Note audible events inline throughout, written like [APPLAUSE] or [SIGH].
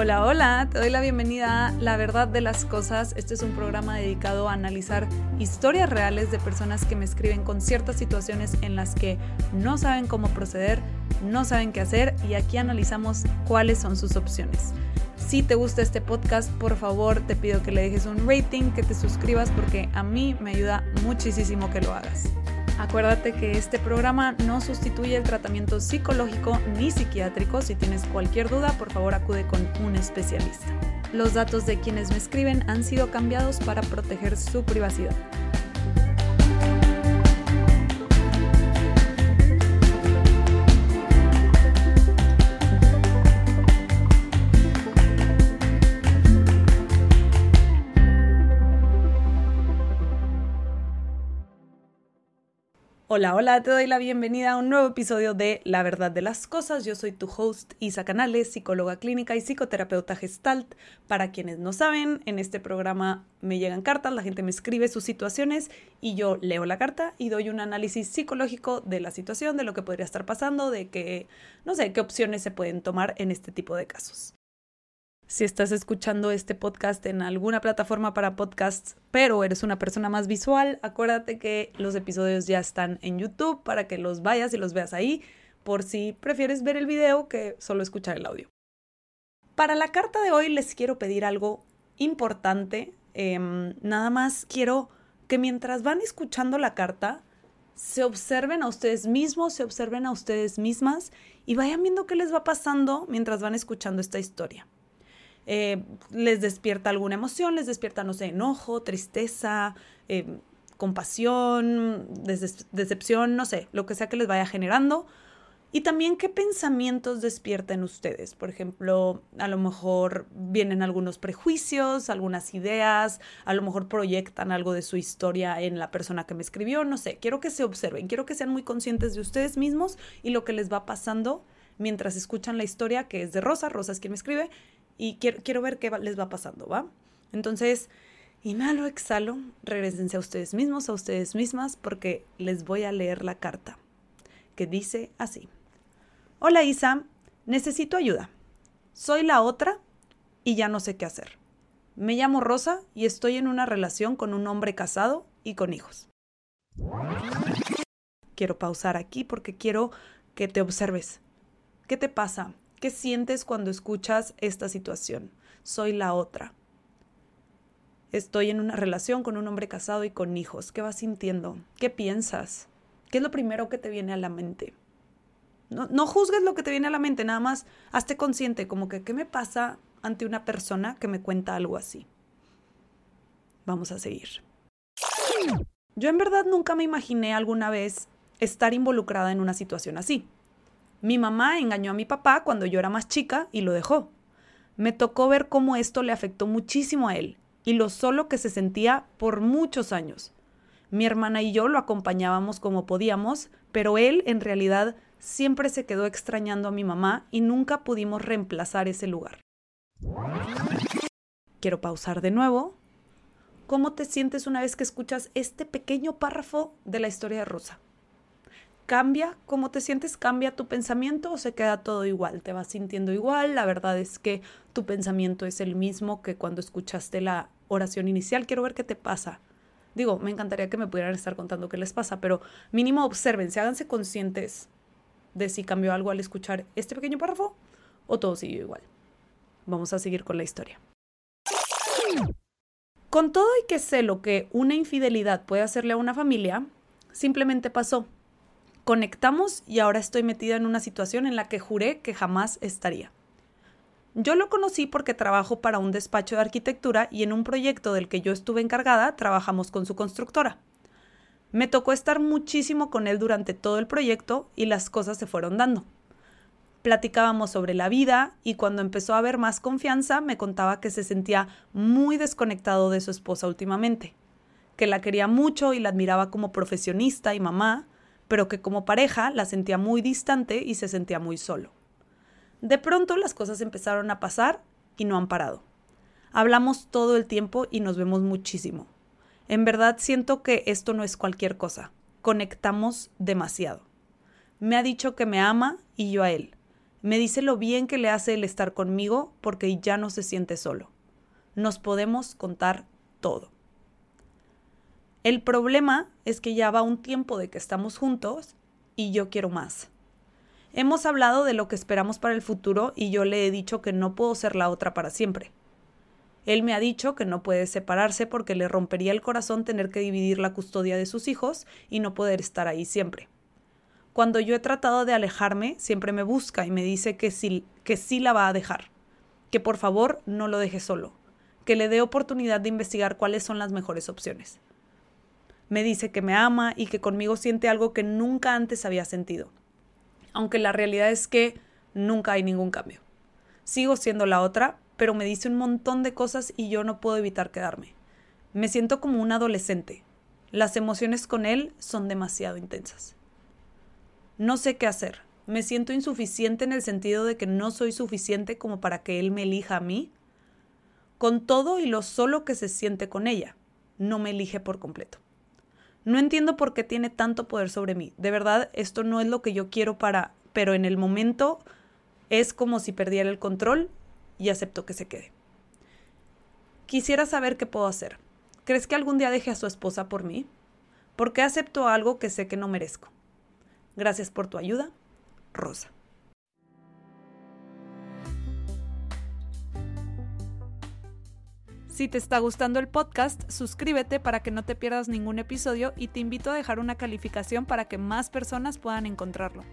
Hola, hola, te doy la bienvenida a La Verdad de las Cosas. Este es un programa dedicado a analizar historias reales de personas que me escriben con ciertas situaciones en las que no saben cómo proceder, no saben qué hacer y aquí analizamos cuáles son sus opciones. Si te gusta este podcast, por favor te pido que le dejes un rating, que te suscribas porque a mí me ayuda muchísimo que lo hagas. Acuérdate que este programa no sustituye el tratamiento psicológico ni psiquiátrico. Si tienes cualquier duda, por favor acude con un especialista. Los datos de quienes me escriben han sido cambiados para proteger su privacidad. Hola, hola, te doy la bienvenida a un nuevo episodio de La Verdad de las Cosas. Yo soy tu host Isa Canales, psicóloga clínica y psicoterapeuta gestalt. Para quienes no saben, en este programa me llegan cartas, la gente me escribe sus situaciones y yo leo la carta y doy un análisis psicológico de la situación, de lo que podría estar pasando, de que, no sé, qué opciones se pueden tomar en este tipo de casos. Si estás escuchando este podcast en alguna plataforma para podcasts, pero eres una persona más visual, acuérdate que los episodios ya están en YouTube para que los vayas y los veas ahí, por si prefieres ver el video que solo escuchar el audio. Para la carta de hoy les quiero pedir algo importante. Em, nada más quiero que mientras van escuchando la carta, se observen a ustedes mismos, se observen a ustedes mismas y vayan viendo qué les va pasando mientras van escuchando esta historia. Eh, les despierta alguna emoción, les despierta, no sé, enojo, tristeza, eh, compasión, decepción, no sé, lo que sea que les vaya generando. Y también qué pensamientos despierten ustedes. Por ejemplo, a lo mejor vienen algunos prejuicios, algunas ideas, a lo mejor proyectan algo de su historia en la persona que me escribió, no sé. Quiero que se observen, quiero que sean muy conscientes de ustedes mismos y lo que les va pasando mientras escuchan la historia que es de Rosa. Rosa es quien me escribe y quiero, quiero ver qué les va pasando, ¿va? Entonces, inhalo, exhalo, regresense a ustedes mismos, a ustedes mismas, porque les voy a leer la carta, que dice así. Hola Isa, necesito ayuda. Soy la otra y ya no sé qué hacer. Me llamo Rosa y estoy en una relación con un hombre casado y con hijos. Quiero pausar aquí porque quiero que te observes. ¿Qué te pasa? ¿Qué sientes cuando escuchas esta situación? Soy la otra. Estoy en una relación con un hombre casado y con hijos. ¿Qué vas sintiendo? ¿Qué piensas? ¿Qué es lo primero que te viene a la mente? No, no juzgues lo que te viene a la mente, nada más hazte consciente, como que, ¿qué me pasa ante una persona que me cuenta algo así? Vamos a seguir. Yo en verdad nunca me imaginé alguna vez estar involucrada en una situación así. Mi mamá engañó a mi papá cuando yo era más chica y lo dejó. Me tocó ver cómo esto le afectó muchísimo a él y lo solo que se sentía por muchos años. Mi hermana y yo lo acompañábamos como podíamos, pero él en realidad siempre se quedó extrañando a mi mamá y nunca pudimos reemplazar ese lugar. Quiero pausar de nuevo. ¿Cómo te sientes una vez que escuchas este pequeño párrafo de la historia de Rosa? Cambia cómo te sientes, cambia tu pensamiento o se queda todo igual, te vas sintiendo igual, la verdad es que tu pensamiento es el mismo que cuando escuchaste la oración inicial, quiero ver qué te pasa. Digo, me encantaría que me pudieran estar contando qué les pasa, pero mínimo observen, háganse conscientes de si cambió algo al escuchar este pequeño párrafo o todo siguió igual. Vamos a seguir con la historia. Con todo y que sé lo que una infidelidad puede hacerle a una familia, simplemente pasó Conectamos y ahora estoy metida en una situación en la que juré que jamás estaría. Yo lo conocí porque trabajo para un despacho de arquitectura y en un proyecto del que yo estuve encargada trabajamos con su constructora. Me tocó estar muchísimo con él durante todo el proyecto y las cosas se fueron dando. Platicábamos sobre la vida y cuando empezó a haber más confianza me contaba que se sentía muy desconectado de su esposa últimamente, que la quería mucho y la admiraba como profesionista y mamá, pero que como pareja la sentía muy distante y se sentía muy solo. De pronto las cosas empezaron a pasar y no han parado. Hablamos todo el tiempo y nos vemos muchísimo. En verdad siento que esto no es cualquier cosa. Conectamos demasiado. Me ha dicho que me ama y yo a él. Me dice lo bien que le hace el estar conmigo porque ya no se siente solo. Nos podemos contar todo. El problema es que ya va un tiempo de que estamos juntos y yo quiero más. Hemos hablado de lo que esperamos para el futuro y yo le he dicho que no puedo ser la otra para siempre. Él me ha dicho que no puede separarse porque le rompería el corazón tener que dividir la custodia de sus hijos y no poder estar ahí siempre. Cuando yo he tratado de alejarme, siempre me busca y me dice que sí, que sí la va a dejar, que por favor no lo deje solo, que le dé oportunidad de investigar cuáles son las mejores opciones. Me dice que me ama y que conmigo siente algo que nunca antes había sentido, aunque la realidad es que nunca hay ningún cambio. Sigo siendo la otra, pero me dice un montón de cosas y yo no puedo evitar quedarme. Me siento como un adolescente. Las emociones con él son demasiado intensas. No sé qué hacer. Me siento insuficiente en el sentido de que no soy suficiente como para que él me elija a mí. Con todo y lo solo que se siente con ella, no me elige por completo. No entiendo por qué tiene tanto poder sobre mí. De verdad, esto no es lo que yo quiero para, pero en el momento es como si perdiera el control y acepto que se quede. Quisiera saber qué puedo hacer. ¿Crees que algún día deje a su esposa por mí? ¿Por qué acepto algo que sé que no merezco? Gracias por tu ayuda, Rosa. Si te está gustando el podcast, suscríbete para que no te pierdas ningún episodio y te invito a dejar una calificación para que más personas puedan encontrarlo.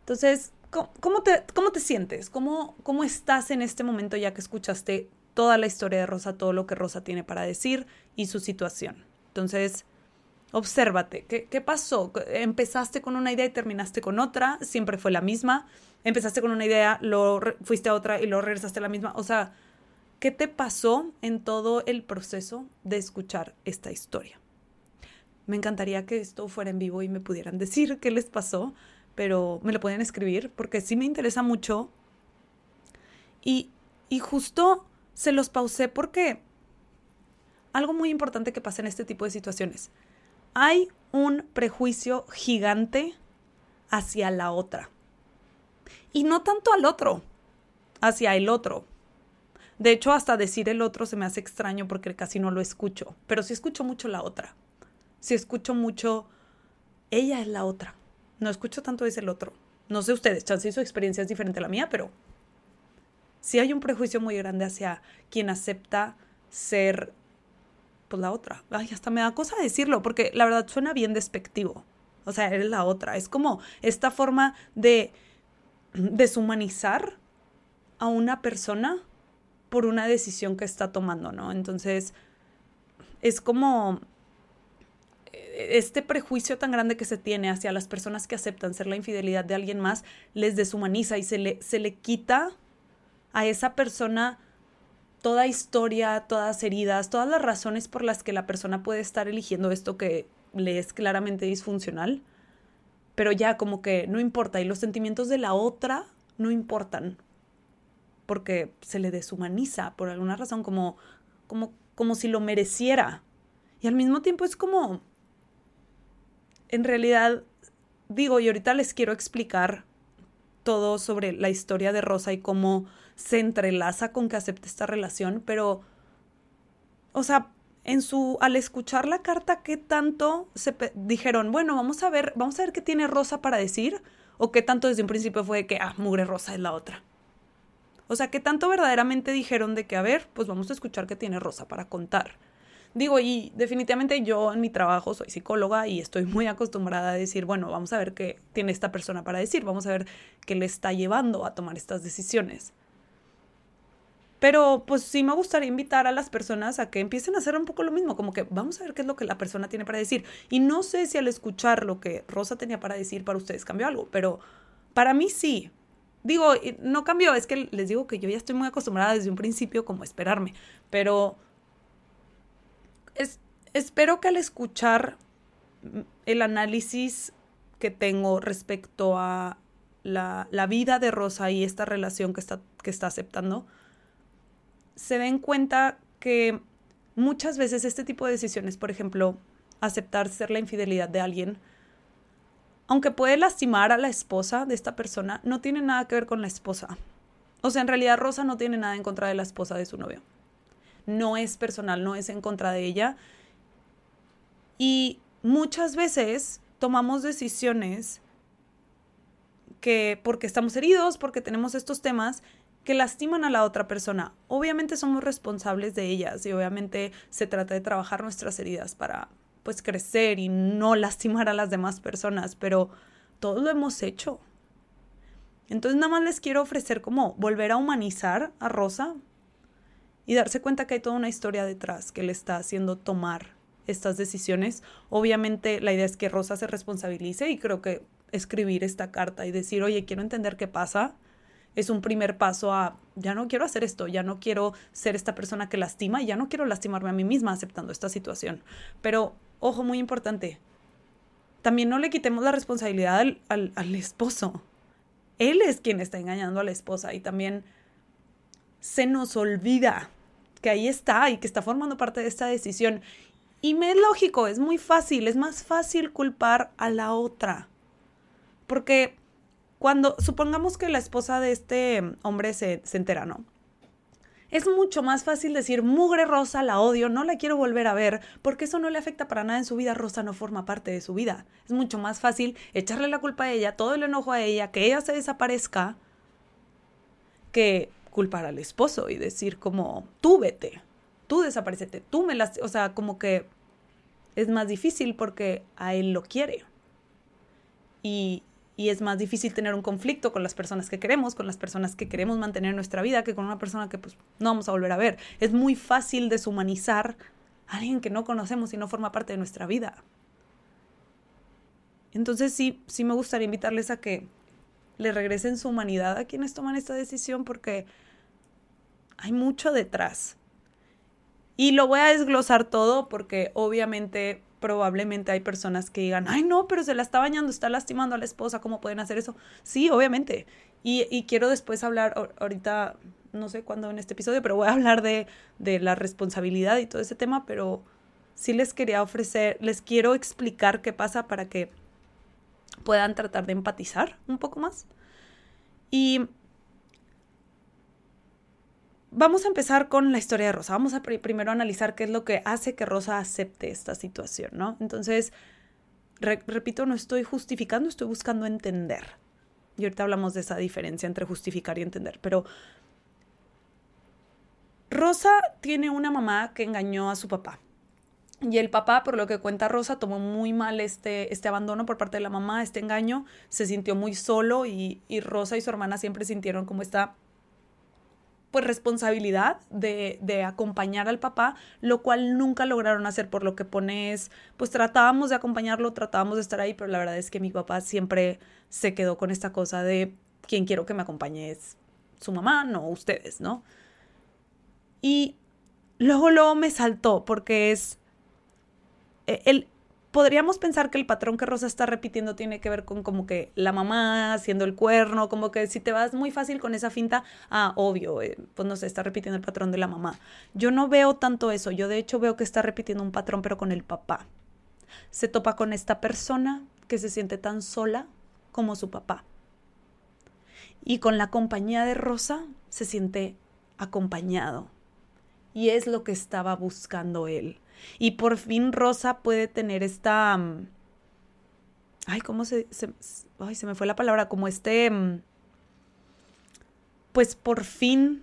Entonces, ¿cómo, te, sientes? ¿Cómo, ¿Cómo estás en este momento ya que escuchaste toda la historia de Rosa, todo lo que Rosa tiene para decir y su situación. Entonces, obsérvate, ¿qué, pasó? ¿Empezaste con una idea y terminaste con otra? ¿Siempre fue la misma? ¿Empezaste con una idea, lo fuiste a otra y luego regresaste a la misma? O sea, ¿qué te pasó en todo el proceso de escuchar esta historia? Me encantaría que esto fuera en vivo y me pudieran decir qué les pasó, pero me lo pueden escribir porque sí me interesa mucho. Y, y justo se los pausé porque algo muy importante que pasa en este tipo de situaciones. Hay un prejuicio gigante hacia la otra. Y no tanto al otro, hacia el otro. De hecho, hasta decir el otro se me hace extraño porque casi no lo escucho, pero sí escucho mucho la otra. Sí escucho mucho, ella es la otra. No escucho tanto es el otro. No sé ustedes, chance su experiencia es diferente a la mía, pero sí hay un prejuicio muy grande hacia quien acepta ser pues la otra. Ay, hasta me da cosa decirlo, porque la verdad suena bien despectivo. O sea, eres la otra. Es como esta forma de deshumanizar a una persona por una decisión que está tomando, ¿no? Entonces, es como eh, este prejuicio tan grande que se tiene hacia las personas que aceptan ser la infidelidad de alguien más, les deshumaniza y se le, se le quita a esa persona toda historia, todas heridas, todas las razones por las que la persona puede estar eligiendo esto que le es claramente disfuncional, pero ya como que no importa y los sentimientos de la otra no importan porque se le deshumaniza por alguna razón como como como si lo mereciera. Y al mismo tiempo es como en realidad digo, y ahorita les quiero explicar todo sobre la historia de Rosa y cómo se entrelaza con que acepte esta relación, pero, o sea, en su, al escuchar la carta, ¿qué tanto se dijeron, bueno, vamos a ver, vamos a ver qué tiene Rosa para decir? ¿O qué tanto desde un principio fue que, ah, mugre Rosa es la otra? O sea, ¿qué tanto verdaderamente dijeron de que, a ver, pues vamos a escuchar qué tiene Rosa para contar? Digo, y definitivamente yo en mi trabajo soy psicóloga y estoy muy acostumbrada a decir, bueno, vamos a ver qué tiene esta persona para decir, vamos a ver qué le está llevando a tomar estas decisiones. Pero pues sí me gustaría invitar a las personas a que empiecen a hacer un poco lo mismo, como que vamos a ver qué es lo que la persona tiene para decir. Y no sé si al escuchar lo que Rosa tenía para decir para ustedes cambió algo, pero para mí sí. Digo, no cambió, es que les digo que yo ya estoy muy acostumbrada desde un principio como esperarme, pero espero que al escuchar el análisis que tengo respecto a la, la vida de Rosa y esta relación que está, que está aceptando, se den cuenta que muchas veces este tipo de decisiones, por ejemplo, aceptar ser la infidelidad de alguien, aunque puede lastimar a la esposa de esta persona, no tiene nada que ver con la esposa. O sea, en realidad Rosa no tiene nada en contra de la esposa de su novio. No es personal, no es en contra de ella. Y muchas veces tomamos decisiones que porque estamos heridos, porque tenemos estos temas que lastiman a la otra persona. Obviamente somos responsables de ellas y obviamente se trata de trabajar nuestras heridas para pues crecer y no lastimar a las demás personas, pero todos lo hemos hecho. Entonces nada más les quiero ofrecer como volver a humanizar a Rosa y darse cuenta que hay toda una historia detrás que le está haciendo tomar estas decisiones. Obviamente la idea es que Rosa se responsabilice y creo que escribir esta carta y decir, oye, quiero entender qué pasa, es un primer paso a, ya no quiero hacer esto, ya no quiero ser esta persona que lastima ya no quiero lastimarme a mí misma aceptando esta situación. Pero ojo muy importante, también no le quitemos la responsabilidad al, al, esposo. Él es quien está engañando a la esposa y también se nos olvida que ahí está y que está formando parte de esta decisión. Y me es lógico, es muy fácil, es más fácil culpar a la otra. Porque cuando supongamos que la esposa de este hombre se, se entera, ¿no? Es mucho más fácil decir, mugre Rosa, la odio, no la quiero volver a ver, porque eso no le afecta para nada en su vida, Rosa no forma parte de su vida. Es mucho más fácil echarle la culpa a ella, todo el enojo a ella, que ella se desaparezca, que culpar al esposo y decir como, tú vete, tú desaparecete, tú me las... O sea, como que es más difícil porque a él lo quiere. Y, y es más difícil tener un conflicto con las personas que queremos, con las personas que queremos mantener en nuestra vida, que con una persona que pues no vamos a volver a ver. Es muy fácil deshumanizar a alguien que no conocemos y no forma parte de nuestra vida. Entonces sí, sí me gustaría invitarles a que le regresen su humanidad a quienes toman esta decisión porque hay mucho detrás. Y lo voy a desglosar todo porque obviamente probablemente hay personas que digan, ay no, pero se la está bañando, está lastimando a la esposa, ¿cómo pueden hacer eso? Sí, obviamente. Y, quiero después hablar, ahorita, no sé cuándo en este episodio, pero voy a hablar de, de la responsabilidad y todo ese tema, pero sí les quería ofrecer, les quiero explicar qué pasa para que puedan tratar de empatizar un poco más. Y vamos a empezar con la historia de Rosa. Vamos a primero analizar qué es lo que hace que Rosa acepte esta situación, ¿no? Entonces, repito, no estoy justificando, estoy buscando entender. Y ahorita hablamos de esa diferencia entre justificar y entender, pero Rosa tiene una mamá que engañó a su papá. Y el papá, por lo que cuenta Rosa, tomó muy mal este, este abandono por parte de la mamá, este engaño, se sintió muy solo y, y Rosa y su hermana siempre sintieron como esta pues responsabilidad de, de, acompañar al papá, lo cual nunca lograron hacer, por lo que pones, pues tratábamos de acompañarlo, tratábamos de estar ahí, pero la verdad es que mi papá siempre se quedó con esta cosa de quien quiero que me acompañe es su mamá, no ustedes, ¿no? Y luego, luego me saltó porque es, e, el, podríamos pensar que el patrón que Rosa está repitiendo tiene que ver con como que la mamá haciendo el cuerno, como que si te vas muy fácil con esa finta, ah, obvio, eh, pues no sé, está repitiendo el patrón de la mamá. Yo no veo tanto eso, yo de hecho veo que está repitiendo un patrón pero con el papá. Se topa con esta persona que se siente tan sola como su papá. Y con la compañía de Rosa se siente acompañado. Y es lo que estaba buscando él. Y por fin Rosa puede tener esta... Mm, ay, ¿cómo se, Ay, se me fue la palabra, como este... Mm, pues por fin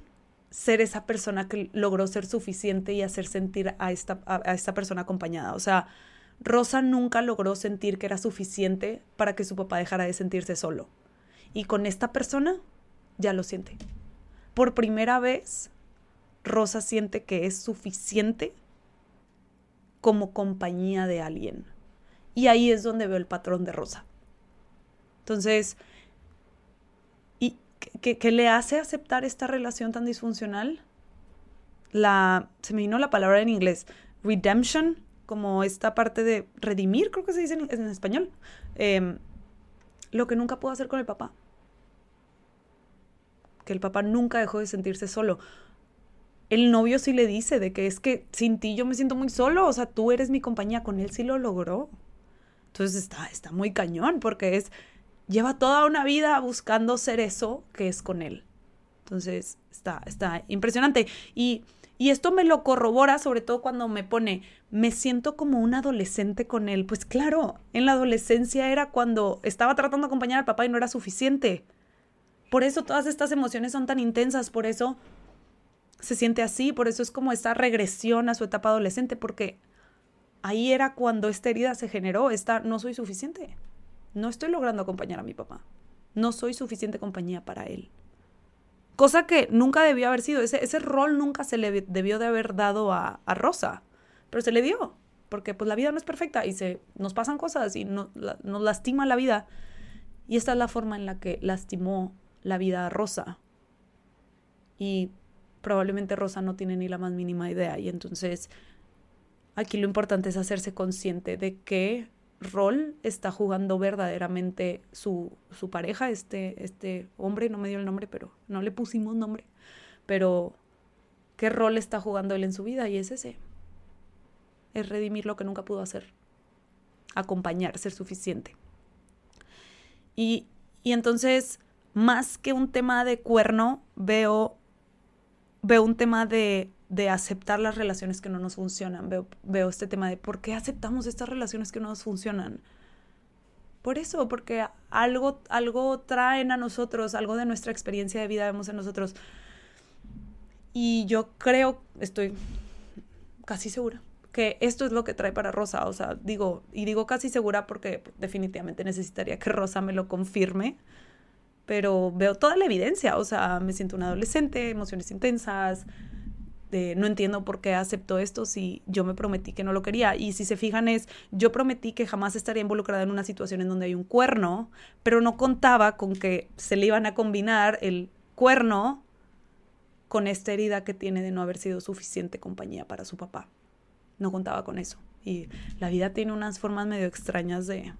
ser esa persona que logró ser suficiente y hacer sentir a esta, a esta persona acompañada. O sea, Rosa nunca logró sentir que era suficiente para que su papá dejara de sentirse solo. Y con esta persona ya lo siente. Por primera vez, Rosa siente que es suficiente como compañía de alguien. Y ahí es donde veo el patrón de Rosa. Entonces, ¿y qué, le hace aceptar esta relación tan disfuncional? La, se me vino la palabra en inglés, redemption, como esta parte de redimir, creo que se dice en, español. Em, lo que nunca pudo hacer con el papá. Que el papá nunca dejó de sentirse solo el novio sí le dice de que es que sin ti yo me siento muy solo, o sea, tú eres mi compañía, con él sí lo logró. Entonces está, está muy cañón porque es, lleva toda una vida buscando ser eso que es con él. Entonces está, está impresionante. Y, y esto me lo corrobora sobre todo cuando me pone, me siento como un adolescente con él. Pues claro, en la adolescencia era cuando estaba tratando de acompañar al papá y no era suficiente. Por eso todas estas emociones son tan intensas, por eso se siente así, por eso es como esta regresión a su etapa adolescente, porque ahí era cuando esta herida se generó, esta no soy suficiente, no estoy logrando acompañar a mi papá, no soy suficiente compañía para él. Cosa que nunca debió haber sido, ese, ese rol nunca se le debió de haber dado a, Rosa, pero se le dio, porque pues la vida no es perfecta y se, nos pasan cosas y no, nos lastima la vida. Y esta es la forma en la que lastimó la vida a Rosa. Y probablemente Rosa no tiene ni la más mínima idea y entonces Aquí lo importante es hacerse consciente de qué rol está jugando verdaderamente su, su pareja, este, este hombre, no me dio el nombre, pero no le pusimos nombre, pero qué rol está jugando él en su vida y es ese, es redimir lo que nunca pudo hacer, acompañar, ser suficiente. Y, y entonces, más que un tema de cuerno, veo, veo un tema de de aceptar las relaciones que no nos funcionan. Veo, este tema de por qué aceptamos estas relaciones que no nos funcionan. Por eso, porque algo, algo traen a nosotros, algo de nuestra experiencia de vida vemos en nosotros. Y yo creo, estoy casi segura, que esto es lo que trae para Rosa. O sea, digo, y digo casi segura porque definitivamente necesitaría que Rosa me lo confirme. Pero veo toda la evidencia. O sea, me siento una adolescente, emociones intensas, no entiendo por qué aceptó esto si yo me prometí que no lo quería. Y si se fijan es, yo prometí que jamás estaría involucrada en una situación en donde hay un cuerno, pero no contaba con que se le iban a combinar el cuerno con esta herida que tiene de no haber sido suficiente compañía para su papá. No contaba con eso. Y la vida tiene unas formas medio extrañas de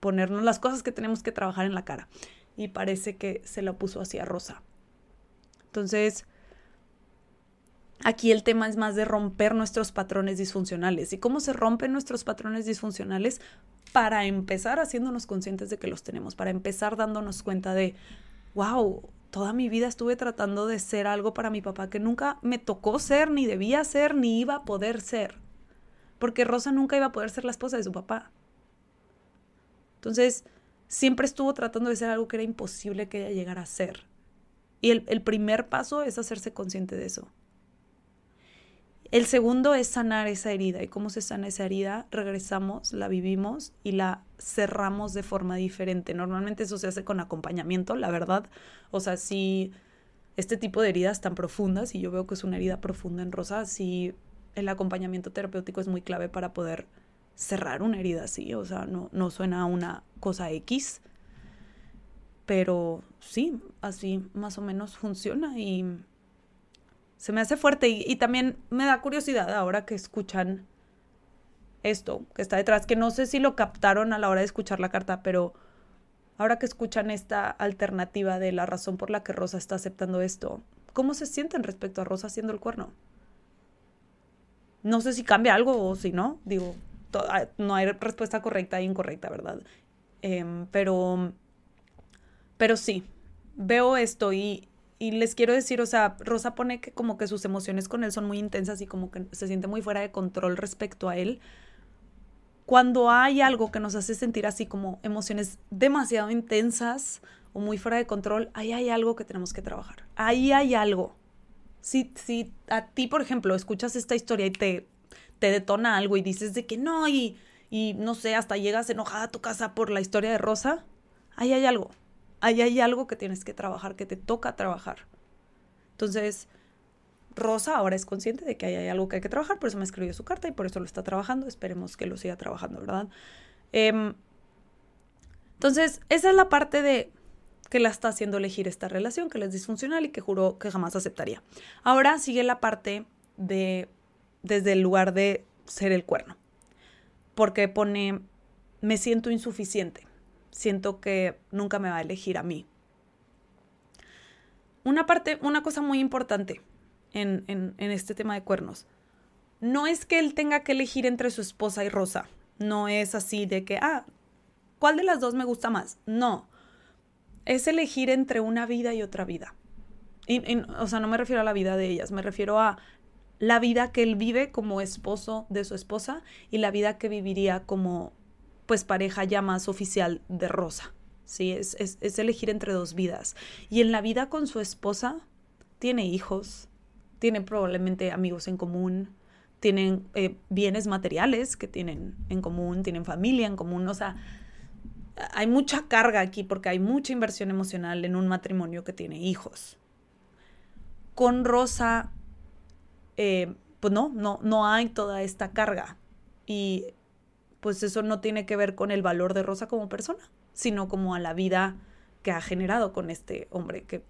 ponernos las cosas que tenemos que trabajar en la cara. Y parece que se lo puso así a Rosa. Entonces, Aquí el tema es más de romper nuestros patrones disfuncionales. ¿Y cómo se rompen nuestros patrones disfuncionales? Para empezar haciéndonos conscientes de que los tenemos, para empezar dándonos cuenta de, wow, toda mi vida estuve tratando de ser algo para mi papá que nunca me tocó ser, ni debía ser, ni iba a poder ser. Porque Rosa nunca iba a poder ser la esposa de su papá. Entonces, siempre estuvo tratando de ser algo que era imposible que llegara a ser. Y el, el primer paso es hacerse consciente de eso. El segundo es sanar esa herida. ¿Y cómo se sana esa herida? Regresamos, la vivimos y la cerramos de forma diferente. Normalmente eso se hace con acompañamiento, la verdad. O sea, si este tipo de heridas tan profundas, y yo veo que es una herida profunda en Rosa, si el acompañamiento terapéutico es muy clave para poder cerrar una herida así. O sea, no, no suena a una cosa X, pero sí, así más o menos funciona y se me hace fuerte y, también me da curiosidad ahora que escuchan esto que está detrás, que no sé si lo captaron a la hora de escuchar la carta, pero ahora que escuchan esta alternativa de la razón por la que Rosa está aceptando esto, ¿cómo se sienten respecto a Rosa haciendo el cuerno? No sé si cambia algo o si no, digo, no hay respuesta correcta e incorrecta, ¿verdad? Em, pero, pero sí, veo esto y, y les quiero decir, o sea, Rosa pone que como que sus emociones con él son muy intensas y como que se siente muy fuera de control respecto a él. Cuando hay algo que nos hace sentir así como emociones demasiado intensas o muy fuera de control, ahí hay algo que tenemos que trabajar. Ahí hay algo. Si, si a ti, por ejemplo, escuchas esta historia y te, te detona algo y dices de que no, y, y no sé, hasta llegas enojada a tu casa por la historia de Rosa, ahí hay algo ahí hay algo que tienes que trabajar, que te toca trabajar. Entonces, Rosa ahora es consciente de que ahí hay algo que hay que trabajar, por eso me escribió su carta y por eso lo está trabajando. Esperemos que lo siga trabajando, ¿verdad? Em, entonces, esa es la parte de que la está haciendo elegir esta relación, que le es disfuncional y que juró que jamás aceptaría. Ahora sigue la parte de desde el lugar de ser el cuerno, porque pone, me siento insuficiente siento que nunca me va a elegir a mí. Una parte, una cosa muy importante en, en, este tema de cuernos. No es que él tenga que elegir entre su esposa y Rosa. No es así de que, ah, ¿cuál de las dos me gusta más? No. Es elegir entre una vida y otra vida. O sea, no me refiero a la vida de ellas, me refiero a la vida que él vive como esposo de su esposa y la vida que viviría como pues pareja ya más oficial de Rosa. Sí, es, es, elegir entre dos vidas. Y en la vida con su esposa tiene hijos, tiene probablemente amigos en común, tienen eh, bienes materiales que tienen en común, tienen familia en común, o sea, hay mucha carga aquí porque hay mucha inversión emocional en un matrimonio que tiene hijos. Con Rosa eh, pues no, no, no hay toda esta carga. Y pues eso no tiene que ver con el valor de Rosa como persona, sino como a la vida que ha generado con este hombre que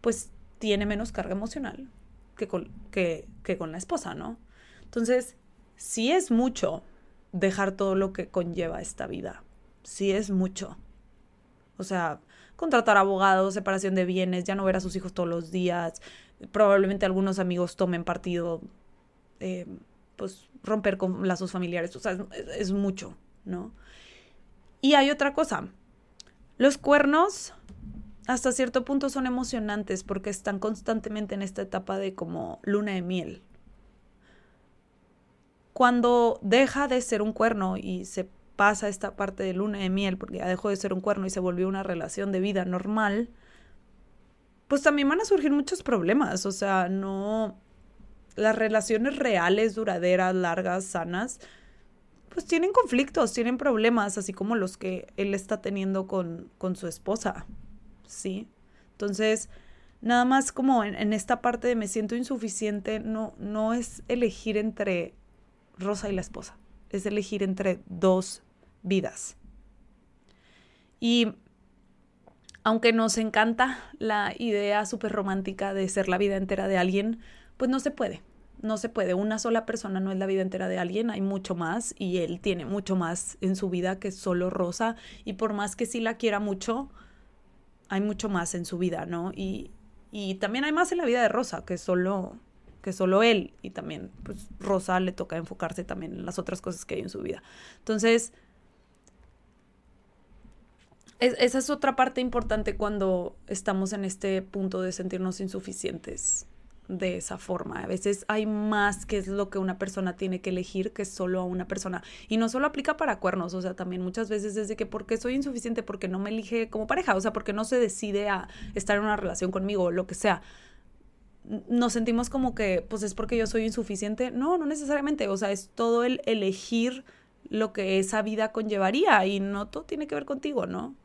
pues tiene menos carga emocional que con, que, que con la esposa, ¿no? Entonces, sí es mucho dejar todo lo que conlleva esta vida, sí es mucho. O sea, contratar abogados, separación de bienes, ya no ver a sus hijos todos los días, probablemente algunos amigos tomen partido, eh, pues romper con lazos familiares, o sea, es, mucho, ¿no? Y hay otra cosa, los cuernos hasta cierto punto son emocionantes porque están constantemente en esta etapa de como luna de miel. Cuando deja de ser un cuerno y se pasa esta parte de luna de miel, porque ya dejó de ser un cuerno y se volvió una relación de vida normal, pues también van a surgir muchos problemas. O sea, no. Las relaciones reales, duraderas, largas, sanas, pues tienen conflictos, tienen problemas, así como los que él está teniendo con, con su esposa. ¿Sí? Entonces, nada más como en, esta parte de me siento insuficiente, no, no es elegir entre Rosa y la esposa, es elegir entre dos vidas. Y aunque nos encanta la idea súper romántica de ser la vida entera de alguien, pues no se puede. No se puede. Una sola persona no es la vida entera de alguien, hay mucho más y él tiene mucho más en su vida que solo Rosa y por más que sí la quiera mucho, hay mucho más en su vida, ¿no? Y, y también hay más en la vida de Rosa que solo que solo él y también pues Rosa le toca enfocarse también en las otras cosas que hay en su vida. Entonces, esa es otra parte importante cuando estamos en este punto de sentirnos insuficientes de esa forma. A veces hay más que es lo que una persona tiene que elegir que solo a una persona. Y no solo aplica para cuernos, o sea, también muchas veces desde que porque soy insuficiente, porque no me elige como pareja, o sea, porque no se decide a estar en una relación conmigo o lo que sea. Nos sentimos como que, pues es porque yo soy insuficiente. No, no necesariamente, o sea, es todo el elegir lo que esa vida conllevaría y no todo tiene que ver contigo, ¿no?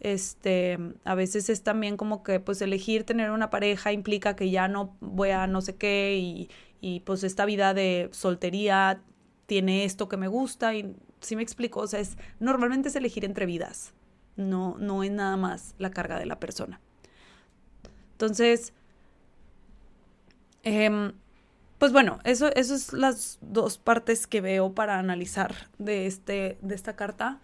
Este, a veces es también como que pues elegir tener una pareja implica que ya no voy a no sé qué y, y pues esta vida de soltería tiene esto que me gusta y si me explico, o sea, es normalmente es elegir entre vidas, no, no es nada más la carga de la persona. Entonces, eh, pues bueno, eso, eso es las dos partes que veo para analizar de, este, de esta carta.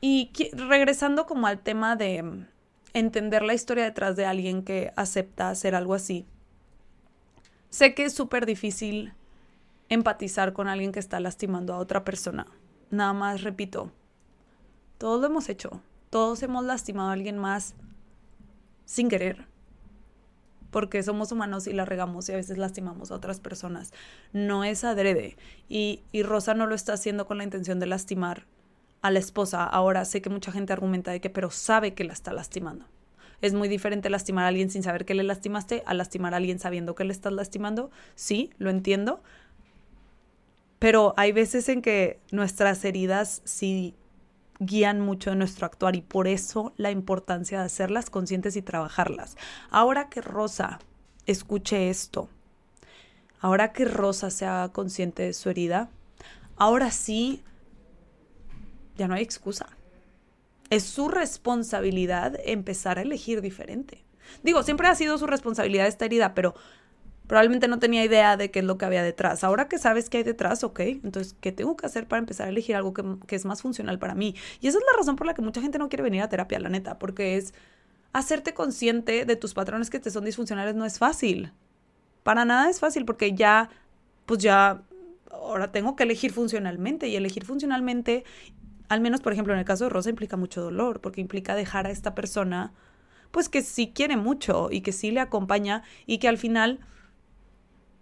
Y regresando como al tema de mm, entender la historia detrás de alguien que acepta hacer algo así. Sé que es súper difícil empatizar con alguien que está lastimando a otra persona. Nada más repito, todos lo hemos hecho. Todos hemos lastimado a alguien más sin querer. Porque somos humanos y la regamos y a veces lastimamos a otras personas. No es adrede. Y, y Rosa no lo está haciendo con la intención de lastimar a la esposa. Ahora sé que mucha gente argumenta de que, pero sabe que la está lastimando. Es muy diferente lastimar a alguien sin saber que le lastimaste a lastimar a alguien sabiendo que le estás lastimando. Sí, lo entiendo. Pero hay veces en que nuestras heridas sí guían mucho en nuestro actuar y por eso la importancia de hacerlas conscientes y trabajarlas. Ahora que Rosa escuche esto, ahora que Rosa sea consciente de su herida, ahora sí ya no hay excusa. Es su responsabilidad empezar a elegir diferente. Digo, siempre ha sido su responsabilidad esta herida, pero probablemente no tenía idea de qué es lo que había detrás. Ahora que sabes qué hay detrás, ok, entonces, ¿qué tengo que hacer para empezar a elegir algo que, que, es más funcional para mí? Y esa es la razón por la que mucha gente no quiere venir a terapia, la neta, porque es, hacerte consciente de tus patrones que te son disfuncionales no es fácil. Para nada es fácil porque ya, pues ya, ahora tengo que elegir funcionalmente y elegir funcionalmente, al menos por ejemplo en el caso de Rosa, implica mucho dolor porque implica dejar a esta persona, pues que sí quiere mucho y que sí le acompaña y que al final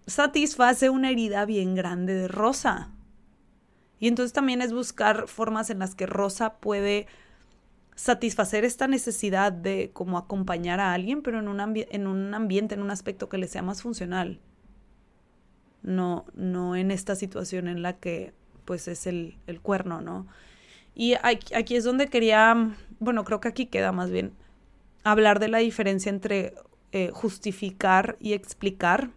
satisface una herida bien grande de Rosa. Y entonces también es buscar formas en las que Rosa puede satisfacer esta necesidad de como acompañar a alguien, pero en un, en un ambiente, en un aspecto que le sea más funcional. No, no en esta situación en la que pues es el, el cuerno, ¿no? Y aquí, es donde quería, bueno, creo que aquí queda más bien, hablar de la diferencia entre eh, justificar y explicar.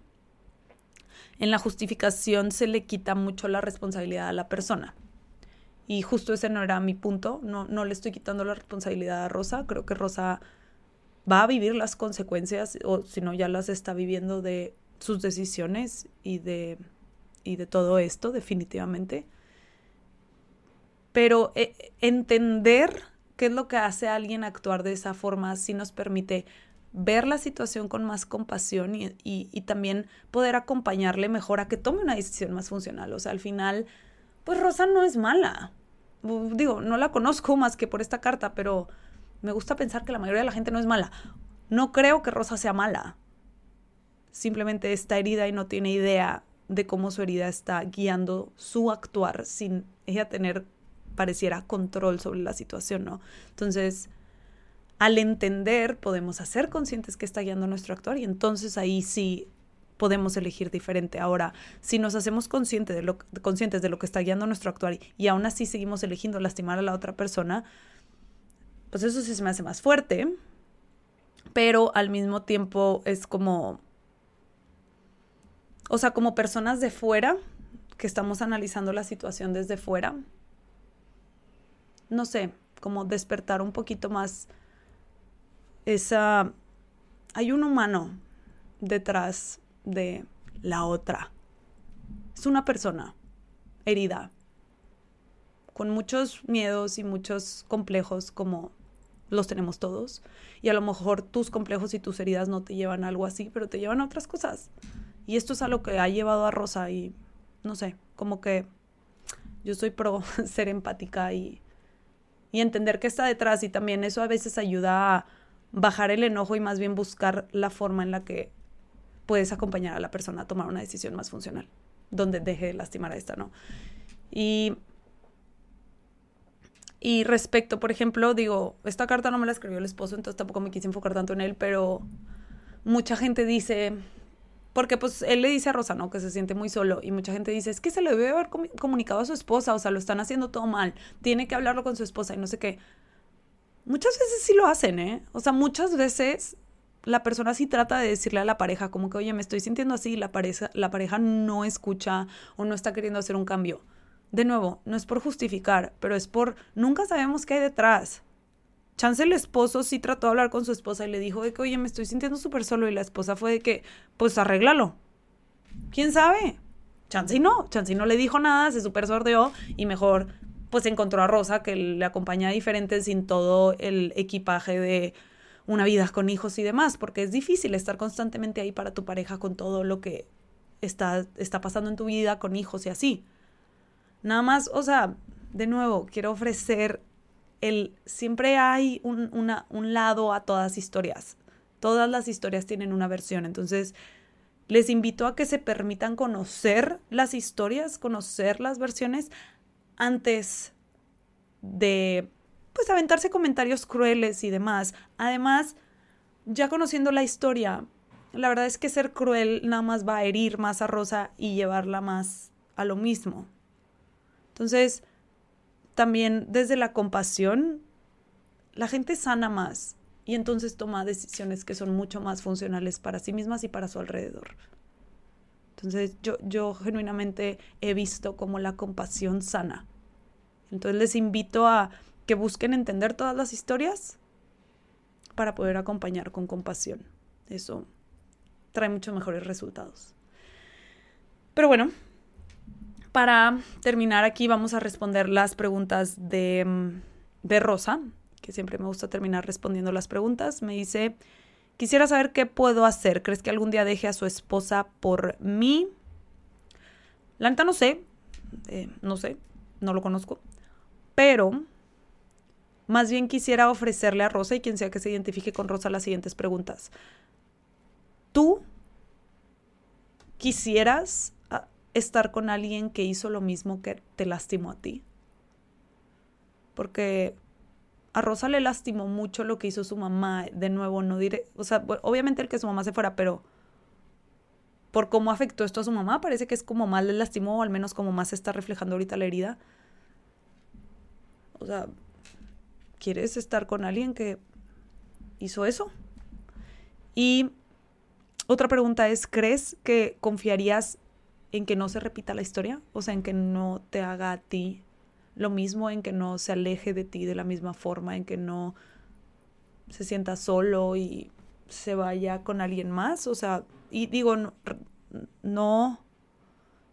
En la justificación se le quita mucho la responsabilidad a la persona. Y justo ese no era mi punto. No, no le estoy quitando la responsabilidad a Rosa. Creo que Rosa va a vivir las consecuencias, o si no, ya las está viviendo de sus decisiones y de, y de todo esto, definitivamente. Pero eh, entender qué es lo que hace a alguien actuar de esa forma sí nos permite ver la situación con más compasión y, y, también poder acompañarle mejor a que tome una decisión más funcional. O sea, al final, pues Rosa no es mala digo, no la conozco más que por esta carta, pero me gusta pensar que la mayoría de la gente no es mala. No creo que Rosa sea mala. Simplemente está herida y no tiene idea de cómo su herida está guiando su actuar sin ella tener, pareciera, control sobre la situación, ¿no? Entonces, al entender, podemos hacer conscientes que está guiando nuestro actuar y entonces ahí sí podemos elegir diferente. Ahora, si nos hacemos conscientes de lo, conscientes de lo que está guiando nuestro actuar y, aún así seguimos eligiendo lastimar a la otra persona, pues eso sí se me hace más fuerte, pero al mismo tiempo es como, o sea, como personas de fuera, que estamos analizando la situación desde fuera, no sé, como despertar un poquito más esa... Hay un humano detrás de la otra. Es una persona herida, con muchos miedos y muchos complejos como los tenemos todos. Y a lo mejor tus complejos y tus heridas no te llevan a algo así, pero te llevan a otras cosas. Y esto es a lo que ha llevado a Rosa y no sé, como que yo soy pro [LAUGHS] ser empática y, y entender qué está detrás y también eso a veces ayuda a bajar el enojo y más bien buscar la forma en la que puedes acompañar a la persona a tomar una decisión más funcional, donde deje de lastimar a esta, ¿no? Y, y respecto, por ejemplo, digo, esta carta no me la escribió el esposo, entonces tampoco me quise enfocar tanto en él, pero mucha gente dice, porque pues él le dice a Rosa, ¿no? Que se siente muy solo y mucha gente dice, es que se le debe haber comunicado a su esposa, o sea, lo están haciendo todo mal, tiene que hablarlo con su esposa y no sé qué. Muchas veces sí lo hacen, ¿eh? O sea, muchas veces la persona sí trata de decirle a la pareja como que, oye, me estoy sintiendo así, la pareja, la pareja no escucha o no está queriendo hacer un cambio. De nuevo, no es por justificar, pero es por, nunca sabemos qué hay detrás. Chance el esposo sí trató de hablar con su esposa y le dijo de que, oye, me estoy sintiendo súper solo y la esposa fue de que, pues arréglalo. ¿Quién sabe? Chance no, Chance no le dijo nada, se super sordeó y mejor pues encontró a Rosa que le acompaña diferente sin todo el equipaje de una vida con hijos y demás, porque es difícil estar constantemente ahí para tu pareja con todo lo que está, está pasando en tu vida, con hijos y así. Nada más, o sea, de nuevo, quiero ofrecer el, siempre hay un, un lado a todas historias. Todas las historias tienen una versión, entonces les invito a que se permitan conocer las historias, conocer las versiones antes de pues aventarse comentarios crueles y demás. Además, ya conociendo la historia, la verdad es que ser cruel nada más va a herir más a Rosa y llevarla más a lo mismo. Entonces, también desde la compasión, la gente sana más y entonces toma decisiones que son mucho más funcionales para sí mismas y para su alrededor. Entonces, yo, yo genuinamente he visto como la compasión sana. Entonces, les invito a que busquen entender todas las historias para poder acompañar con compasión. Eso trae muchos mejores resultados. Pero bueno, para terminar aquí vamos a responder las preguntas de, de Rosa, que siempre me gusta terminar respondiendo las preguntas. Me dice, quisiera saber qué puedo hacer. ¿Crees que algún día deje a su esposa por mí? La neta no sé, eh, no sé, no lo conozco. Pero más bien quisiera ofrecerle a Rosa y quien sea que se identifique con Rosa las siguientes preguntas. ¿Tú quisieras estar con alguien que hizo lo mismo que te lastimó a ti? Porque a Rosa le lastimó mucho lo que hizo su mamá. De nuevo, no diré, o sea, obviamente el que su mamá se fuera, pero por cómo afectó esto a su mamá, parece que es como más le lastimó, o al menos como más se está reflejando ahorita la herida. O sea, ¿quieres estar con alguien que hizo eso? Y otra pregunta es, ¿crees que confiarías en que no se repita la historia? O sea, en que no te haga a ti lo mismo, en que no se aleje de ti de la misma forma, en que no se sienta solo y se vaya con alguien más. O sea, y digo, no, no,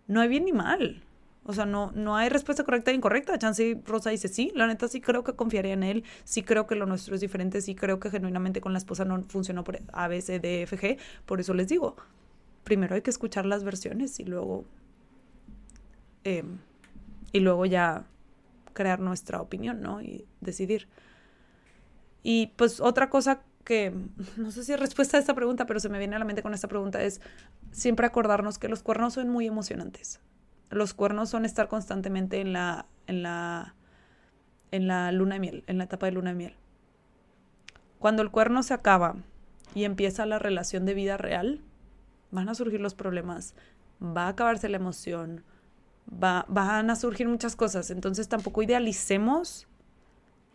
no hay bien ni mal. O sea, no, no hay respuesta correcta e incorrecta. Chance Rosa dice, sí, la neta sí creo que confiaría en él, sí creo que lo nuestro es diferente, sí creo que genuinamente con la esposa no funcionó por A, B, C, D, F, G. Por eso les digo, primero hay que escuchar las versiones y luego... Em, y luego ya crear nuestra opinión, ¿no? Y decidir. Y pues otra cosa que, no sé si es respuesta a esta pregunta, pero se me viene a la mente con esta pregunta es siempre acordarnos que los cuernos son muy emocionantes los cuernos son estar constantemente en la, en la, en la luna de miel, en la etapa de luna de miel. Cuando el cuerno se acaba y empieza la relación de vida real, van a surgir los problemas, va a acabarse la emoción, va, van a surgir muchas cosas. Entonces tampoco idealicemos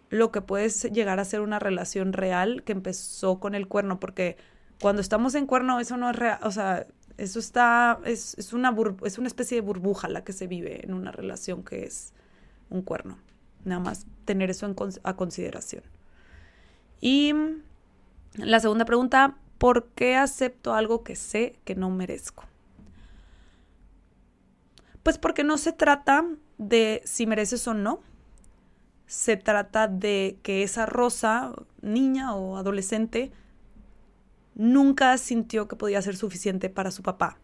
lo que puede llegar a ser una relación real que empezó con el cuerno, porque cuando estamos en cuerno eso no es real, o sea, eso está, es, es, una es una especie de burbuja la que se vive en una relación que es un cuerno. Nada más tener eso en, a consideración. Y la segunda pregunta, ¿por qué acepto algo que sé que no merezco? Pues porque no se trata de si mereces o no. Se trata de que esa rosa, niña o adolescente, nunca sintió que podía ser suficiente para su papá.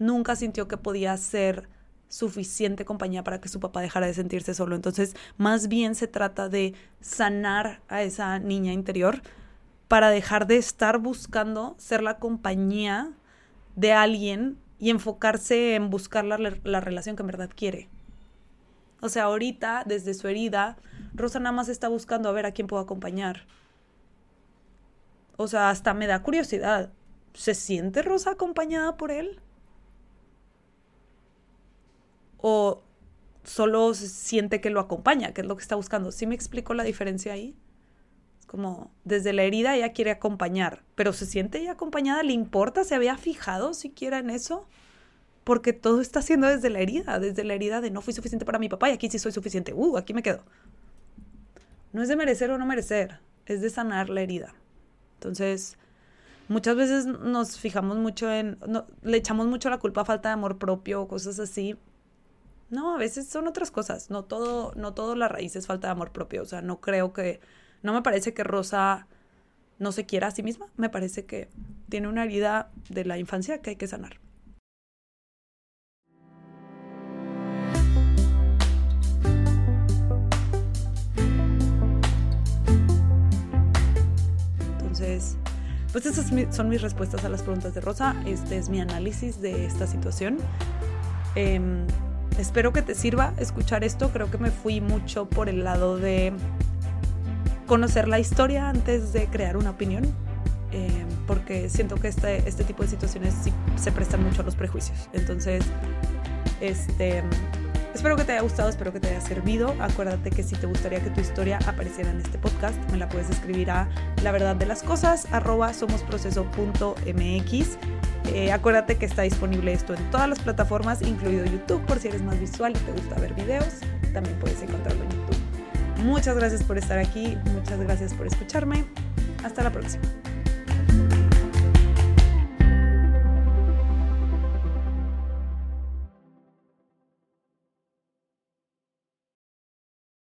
Nunca sintió que podía ser suficiente compañía para que su papá dejara de sentirse solo. Entonces, más bien se trata de sanar a esa niña interior para dejar de estar buscando ser la compañía de alguien y enfocarse en buscar la, la relación que en verdad quiere. O sea, ahorita, desde su herida, Rosa nada más está buscando a ver a quién puedo acompañar o sea, hasta me da curiosidad. ¿Se siente Rosa acompañada por él? ¿O solo siente que lo acompaña, que es lo que está buscando? ¿Sí me explico la diferencia ahí? Como, desde la herida ella quiere acompañar, pero ¿se siente ella acompañada? ¿Le importa? ¿Se había fijado siquiera en eso? Porque todo está haciendo desde la herida, desde la herida de no fui suficiente para mi papá y aquí sí soy suficiente. Uh, aquí me quedo. No es de merecer o no merecer, es de sanar la herida. Entonces, muchas veces nos fijamos mucho en, le echamos mucho la culpa a falta de amor propio o cosas así. No, a veces son otras cosas. No todo, no todo la raíz es falta de amor propio. O sea, no creo que, no me parece que Rosa no se quiera a sí misma. Me parece que tiene una herida de la infancia que hay que sanar. pues esas son mis respuestas a las preguntas de Rosa. Este es mi análisis de esta situación. Em, espero que te sirva escuchar esto. Creo que me fui mucho por el lado de conocer la historia antes de crear una opinión. Em, porque siento que este, este tipo de situaciones sí se prestan mucho a los prejuicios. Entonces, este Espero que te haya gustado, espero que te haya servido. Acuérdate que si te gustaría que tu historia apareciera en este podcast, me la puedes escribir a la verdad de las cosas, arroba somosproceso.mx. Eh, acuérdate que está disponible esto en todas las plataformas, incluido YouTube, por si eres más visual y te gusta ver videos, también puedes encontrarlo en YouTube. Muchas gracias por estar aquí, muchas gracias por escucharme. Hasta la próxima.